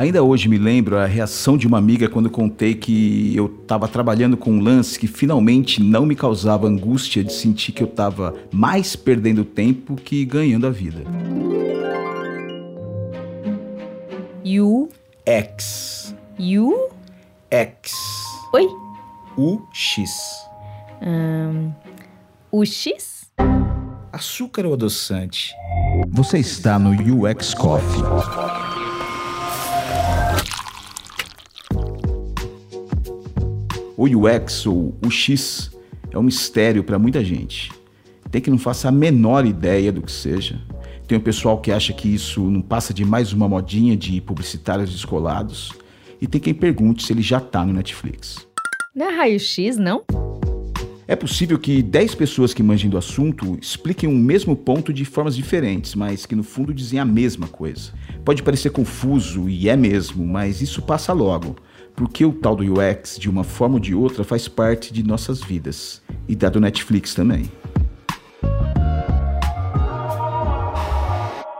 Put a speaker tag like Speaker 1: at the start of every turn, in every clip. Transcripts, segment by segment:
Speaker 1: Ainda hoje me lembro a reação de uma amiga quando contei que eu estava trabalhando com um lance que finalmente não me causava angústia de sentir que eu estava mais perdendo tempo que ganhando a vida.
Speaker 2: You.
Speaker 1: X.
Speaker 2: You.
Speaker 1: X.
Speaker 2: Oi.
Speaker 1: U X.
Speaker 2: Um, o X?
Speaker 1: Açúcar ou adoçante? Você está no UX Coffee. O UX ou o X é um mistério para muita gente. Tem que não faça a menor ideia do que seja. Tem o pessoal que acha que isso não passa de mais uma modinha de publicitários descolados. E tem quem pergunte se ele já está no Netflix.
Speaker 2: Não é raio-x, não?
Speaker 1: É possível que 10 pessoas que manjem do assunto expliquem o mesmo ponto de formas diferentes, mas que no fundo dizem a mesma coisa. Pode parecer confuso, e é mesmo, mas isso passa logo, porque o tal do UX, de uma forma ou de outra, faz parte de nossas vidas. E da do Netflix também.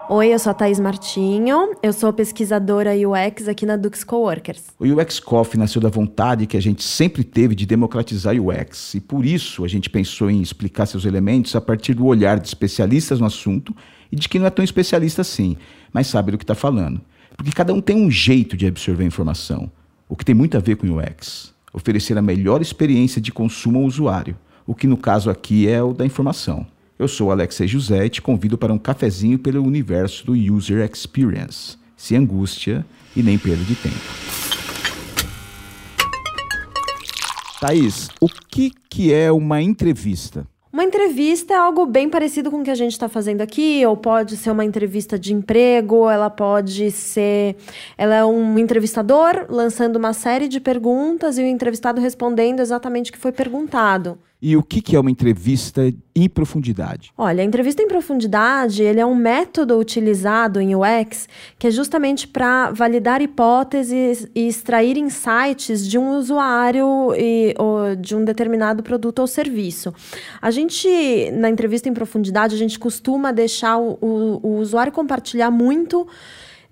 Speaker 3: Oi, eu sou a Thaís Martinho, eu sou pesquisadora UX aqui na Dux Coworkers.
Speaker 1: O UX Coffee nasceu da vontade que a gente sempre teve de democratizar o UX, e por isso a gente pensou em explicar seus elementos a partir do olhar de especialistas no assunto e de quem não é tão especialista assim, mas sabe do que está falando. Porque cada um tem um jeito de absorver a informação, o que tem muito a ver com o UX. Oferecer a melhor experiência de consumo ao usuário, o que no caso aqui é o da informação. Eu sou Alexei José e te convido para um cafezinho pelo universo do User Experience, sem angústia e nem perda de tempo. Thaís, o que, que é uma entrevista?
Speaker 3: Uma entrevista é algo bem parecido com o que a gente está fazendo aqui, ou pode ser uma entrevista de emprego, ela pode ser. Ela é um entrevistador lançando uma série de perguntas e o entrevistado respondendo exatamente o que foi perguntado.
Speaker 1: E o que, que é uma entrevista em profundidade?
Speaker 3: Olha, a entrevista em profundidade ele é um método utilizado em UX que é justamente para validar hipóteses e extrair insights de um usuário e, de um determinado produto ou serviço. A gente, na entrevista em profundidade, a gente costuma deixar o, o, o usuário compartilhar muito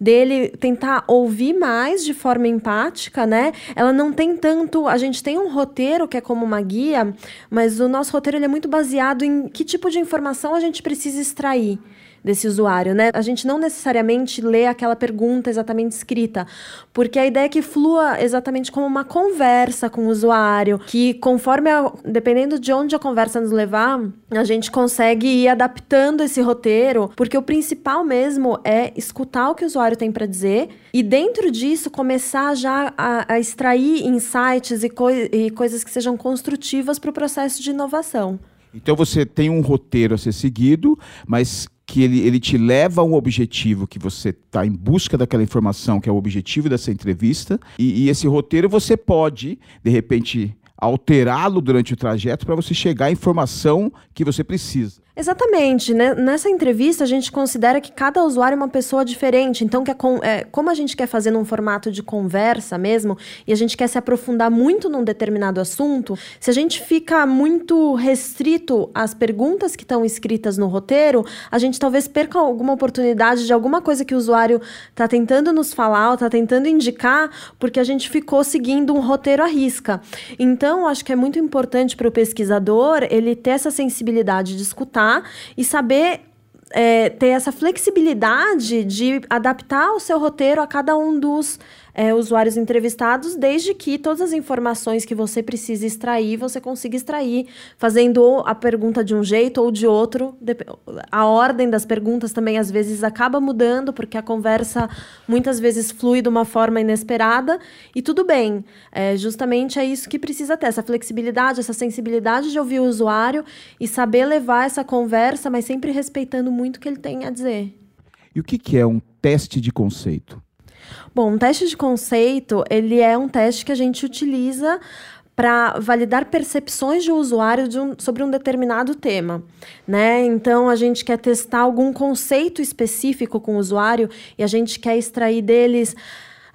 Speaker 3: dele tentar ouvir mais de forma empática, né? Ela não tem tanto. A gente tem um roteiro que é como uma guia, mas o nosso roteiro ele é muito baseado em que tipo de informação a gente precisa extrair desse usuário, né? A gente não necessariamente lê aquela pergunta exatamente escrita, porque a ideia é que flua exatamente como uma conversa com o usuário, que conforme a, dependendo de onde a conversa nos levar, a gente consegue ir adaptando esse roteiro, porque o principal mesmo é escutar o que o usuário tem para dizer e dentro disso começar já a, a extrair insights e, coi e coisas que sejam construtivas para o processo de inovação.
Speaker 1: Então você tem um roteiro a ser seguido, mas que ele, ele te leva a um objetivo que você está em busca daquela informação, que é o objetivo dessa entrevista, e, e esse roteiro você pode, de repente, alterá-lo durante o trajeto para você chegar à informação que você precisa.
Speaker 3: Exatamente. Né? Nessa entrevista, a gente considera que cada usuário é uma pessoa diferente. Então, que é, como a gente quer fazer num formato de conversa mesmo, e a gente quer se aprofundar muito num determinado assunto, se a gente fica muito restrito às perguntas que estão escritas no roteiro, a gente talvez perca alguma oportunidade de alguma coisa que o usuário está tentando nos falar ou está tentando indicar, porque a gente ficou seguindo um roteiro à risca. Então, acho que é muito importante para o pesquisador ele ter essa sensibilidade de escutar e saber é, ter essa flexibilidade de adaptar o seu roteiro a cada um dos é, usuários entrevistados, desde que todas as informações que você precisa extrair, você consiga extrair, fazendo a pergunta de um jeito ou de outro. A ordem das perguntas também às vezes acaba mudando, porque a conversa muitas vezes flui de uma forma inesperada, e tudo bem. É, justamente é isso que precisa ter, essa flexibilidade, essa sensibilidade de ouvir o usuário e saber levar essa conversa, mas sempre respeitando muito o que ele tem a dizer.
Speaker 1: E o que, que é um teste de conceito?
Speaker 3: Bom, um teste de conceito, ele é um teste que a gente utiliza para validar percepções de usuário de um, sobre um determinado tema, né? Então a gente quer testar algum conceito específico com o usuário e a gente quer extrair deles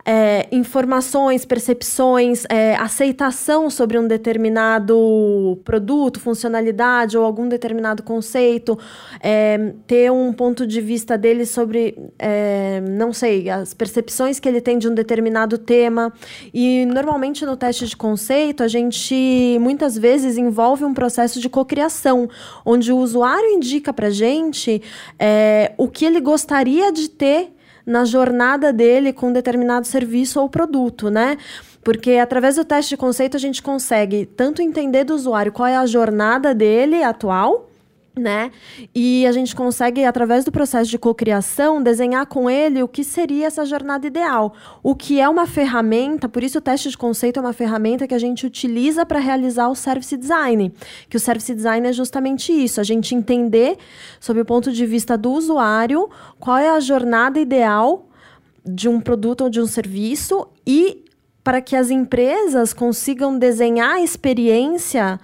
Speaker 3: é, informações, percepções, é, aceitação sobre um determinado produto, funcionalidade ou algum determinado conceito, é, ter um ponto de vista dele sobre, é, não sei, as percepções que ele tem de um determinado tema. E normalmente no teste de conceito, a gente muitas vezes envolve um processo de cocriação, onde o usuário indica para gente é, o que ele gostaria de ter na jornada dele com determinado serviço ou produto, né? Porque através do teste de conceito a gente consegue tanto entender do usuário qual é a jornada dele atual, né? E a gente consegue, através do processo de cocriação, desenhar com ele o que seria essa jornada ideal. O que é uma ferramenta, por isso o teste de conceito é uma ferramenta que a gente utiliza para realizar o service design. Que o service design é justamente isso, a gente entender, sob o ponto de vista do usuário, qual é a jornada ideal de um produto ou de um serviço e para que as empresas consigam desenhar a experiência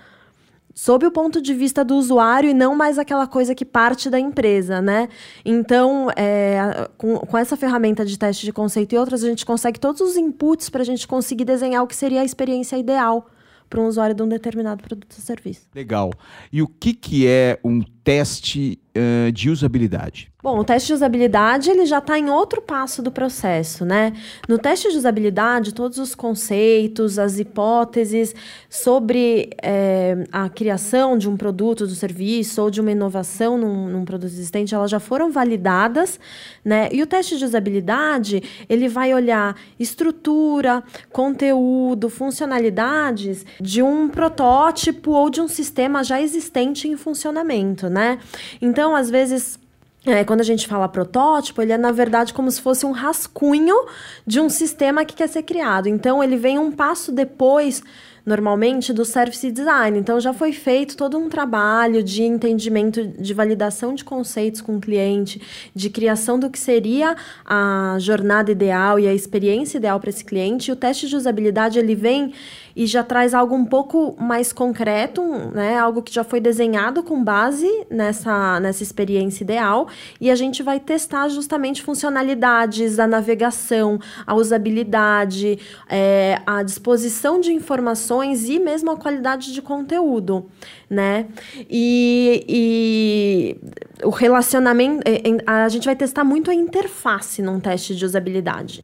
Speaker 3: sob o ponto de vista do usuário e não mais aquela coisa que parte da empresa, né? Então, é, com, com, essa ferramenta de teste de conceito e outras, a gente consegue todos os inputs para a gente conseguir desenhar o que seria a experiência ideal para um usuário de um determinado produto ou serviço.
Speaker 1: Legal. E o que, que é um teste uh, de usabilidade?
Speaker 3: Bom, o teste de usabilidade ele já está em outro passo do processo, né? No teste de usabilidade, todos os conceitos, as hipóteses sobre é, a criação de um produto, do serviço ou de uma inovação num, num, produto existente, elas já foram validadas, né? E o teste de usabilidade ele vai olhar estrutura, conteúdo, funcionalidades de um protótipo ou de um sistema já existente em funcionamento, né? Então, às vezes é, quando a gente fala protótipo, ele é na verdade como se fosse um rascunho de um sistema que quer ser criado. Então ele vem um passo depois normalmente do service design. Então já foi feito todo um trabalho de entendimento, de validação de conceitos com o cliente, de criação do que seria a jornada ideal e a experiência ideal para esse cliente. E o teste de usabilidade ele vem e já traz algo um pouco mais concreto, né? Algo que já foi desenhado com base nessa, nessa experiência ideal e a gente vai testar justamente funcionalidades, a navegação, a usabilidade, é, a disposição de informações e mesmo a qualidade de conteúdo, né? E, e o relacionamento, é, a gente vai testar muito a interface num teste de usabilidade.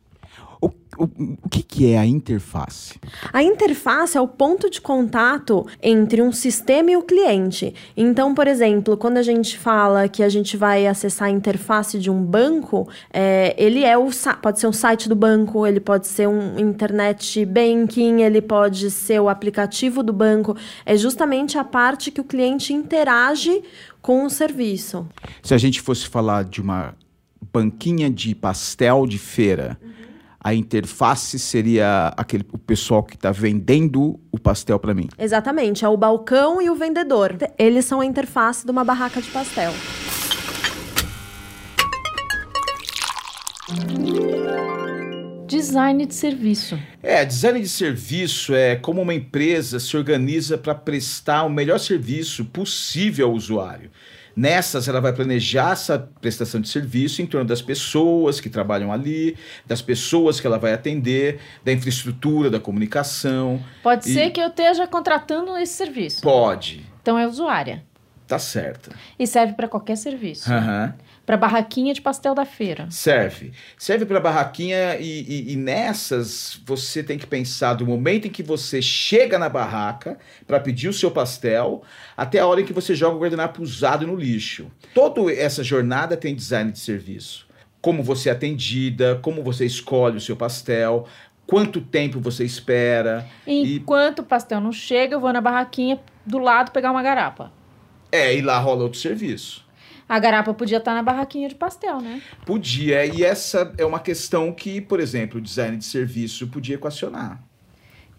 Speaker 1: O, o, que, que é a interface?
Speaker 3: A interface é o ponto de contato entre um sistema e o cliente. Então, por exemplo, quando a gente fala que a gente vai acessar a interface de um banco, é, ele é o pode ser um site do banco, ele pode ser um internet banking, ele pode ser o aplicativo do banco. É justamente a parte que o cliente interage com o serviço.
Speaker 1: Se a gente fosse falar de uma banquinha de pastel de feira. Uhum a interface seria aquele o pessoal que está vendendo o pastel para mim.
Speaker 3: Exatamente, é o balcão e o vendedor. Eles são a interface de uma barraca de pastel.
Speaker 2: Design de serviço.
Speaker 1: É, design de serviço é como uma empresa se organiza para prestar o melhor serviço possível ao usuário. Nessas, ela vai planejar essa prestação de serviço em torno das pessoas que trabalham ali, das pessoas que ela vai atender, da infraestrutura, da comunicação.
Speaker 2: Pode e... ser que eu esteja contratando esse serviço.
Speaker 1: Pode.
Speaker 2: Então é usuária.
Speaker 1: Tá certo.
Speaker 2: E serve para qualquer serviço.
Speaker 1: Aham. Uhum
Speaker 2: para barraquinha de pastel da feira.
Speaker 1: Serve. Serve para barraquinha e, e, e, nessas você tem que pensar do momento em que você chega na barraca para pedir o seu pastel até a hora em que você joga o guardanapo usado no lixo. Toda essa jornada tem design de serviço. Como você é atendida, como você escolhe o seu pastel, quanto tempo você espera.
Speaker 2: Enquanto e... o pastel não chega, eu vou na barraquinha do lado pegar uma garapa.
Speaker 1: É, e lá rola outro serviço.
Speaker 2: A garapa podia estar na barraquinha de pastel, né?
Speaker 1: Podia, e essa é uma questão que, por exemplo, o design de serviço podia equacionar.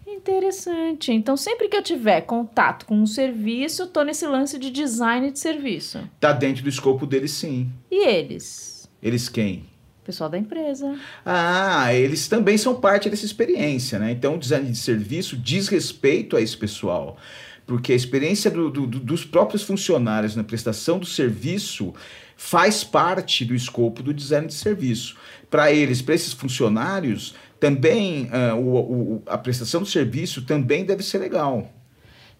Speaker 2: Interessante. Então, sempre que eu tiver contato com um serviço, eu tô nesse lance de design de serviço.
Speaker 1: Tá dentro do escopo deles, sim.
Speaker 2: E eles?
Speaker 1: Eles quem?
Speaker 2: Pessoal da empresa.
Speaker 1: Ah, eles também são parte dessa experiência, né? Então, o design de serviço diz respeito a esse pessoal porque a experiência do, do, dos próprios funcionários na prestação do serviço faz parte do escopo do design de serviço. Para eles, para esses funcionários, Também uh, o, o, a prestação do serviço também deve ser legal.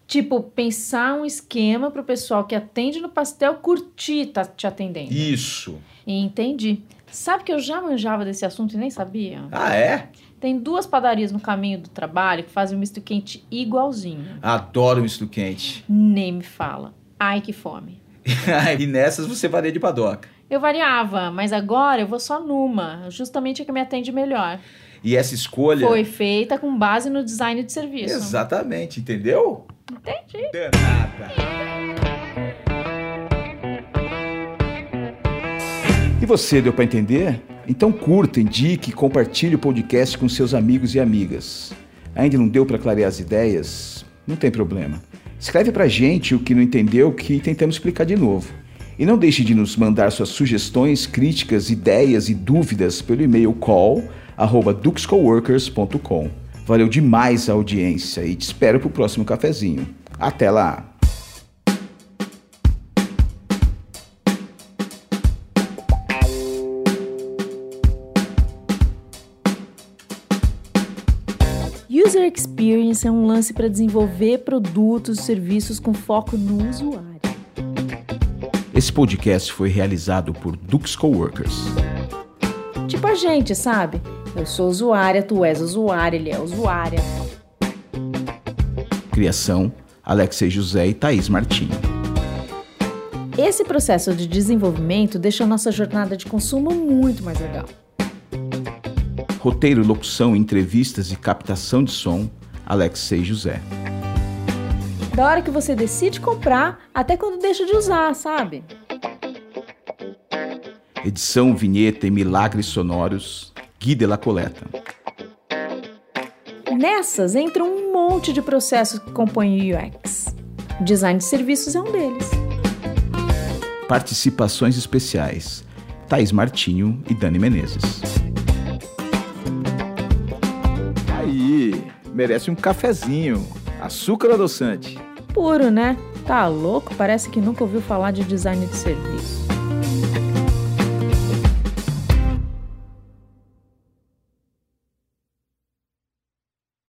Speaker 2: Tipo, pensar um esquema para o pessoal que atende no pastel curtir tá te atendendo.
Speaker 1: Isso.
Speaker 2: Entendi. Sabe que eu já manjava desse assunto e nem sabia?
Speaker 1: Ah, é?
Speaker 2: Tem duas padarias no caminho do trabalho que fazem um misto quente igualzinho.
Speaker 1: Adoro misto quente.
Speaker 2: Nem me fala. Ai, que fome.
Speaker 1: e nessas você varia de padoca.
Speaker 2: Eu variava, mas agora eu vou só numa, justamente a que me atende melhor.
Speaker 1: E essa escolha.
Speaker 2: Foi feita com base no design de serviço.
Speaker 1: Exatamente, entendeu?
Speaker 2: Entendi.
Speaker 1: Danada. E você, deu para entender? Então curta, indique compartilhe o podcast com seus amigos e amigas. Ainda não deu para clarear as ideias? Não tem problema. Escreve para gente o que não entendeu que tentamos explicar de novo. E não deixe de nos mandar suas sugestões, críticas, ideias e dúvidas pelo e-mail call@duxcoworkers.com. Valeu demais a audiência e te espero para o próximo cafezinho. Até lá!
Speaker 2: User Experience é um lance para desenvolver produtos e serviços com foco no usuário.
Speaker 1: Esse podcast foi realizado por Dux Coworkers.
Speaker 2: Tipo a gente, sabe? Eu sou usuária, tu és usuário, ele é usuária.
Speaker 1: Criação: Alexei José e Thaís Martins.
Speaker 2: Esse processo de desenvolvimento deixa a nossa jornada de consumo muito mais legal.
Speaker 1: Roteiro, locução, entrevistas e captação de som: Alexei José
Speaker 2: da hora que você decide comprar até quando deixa de usar, sabe?
Speaker 1: Edição, vinheta e milagres sonoros, Gui de la Coleta.
Speaker 2: Nessas entra um monte de processos que compõem o UX. Design de serviços é um deles.
Speaker 1: Participações especiais: Thaís Martinho e Dani Menezes. Merece um cafezinho. Açúcar adoçante
Speaker 2: puro, né? Tá louco? Parece que nunca ouviu falar de design de serviço.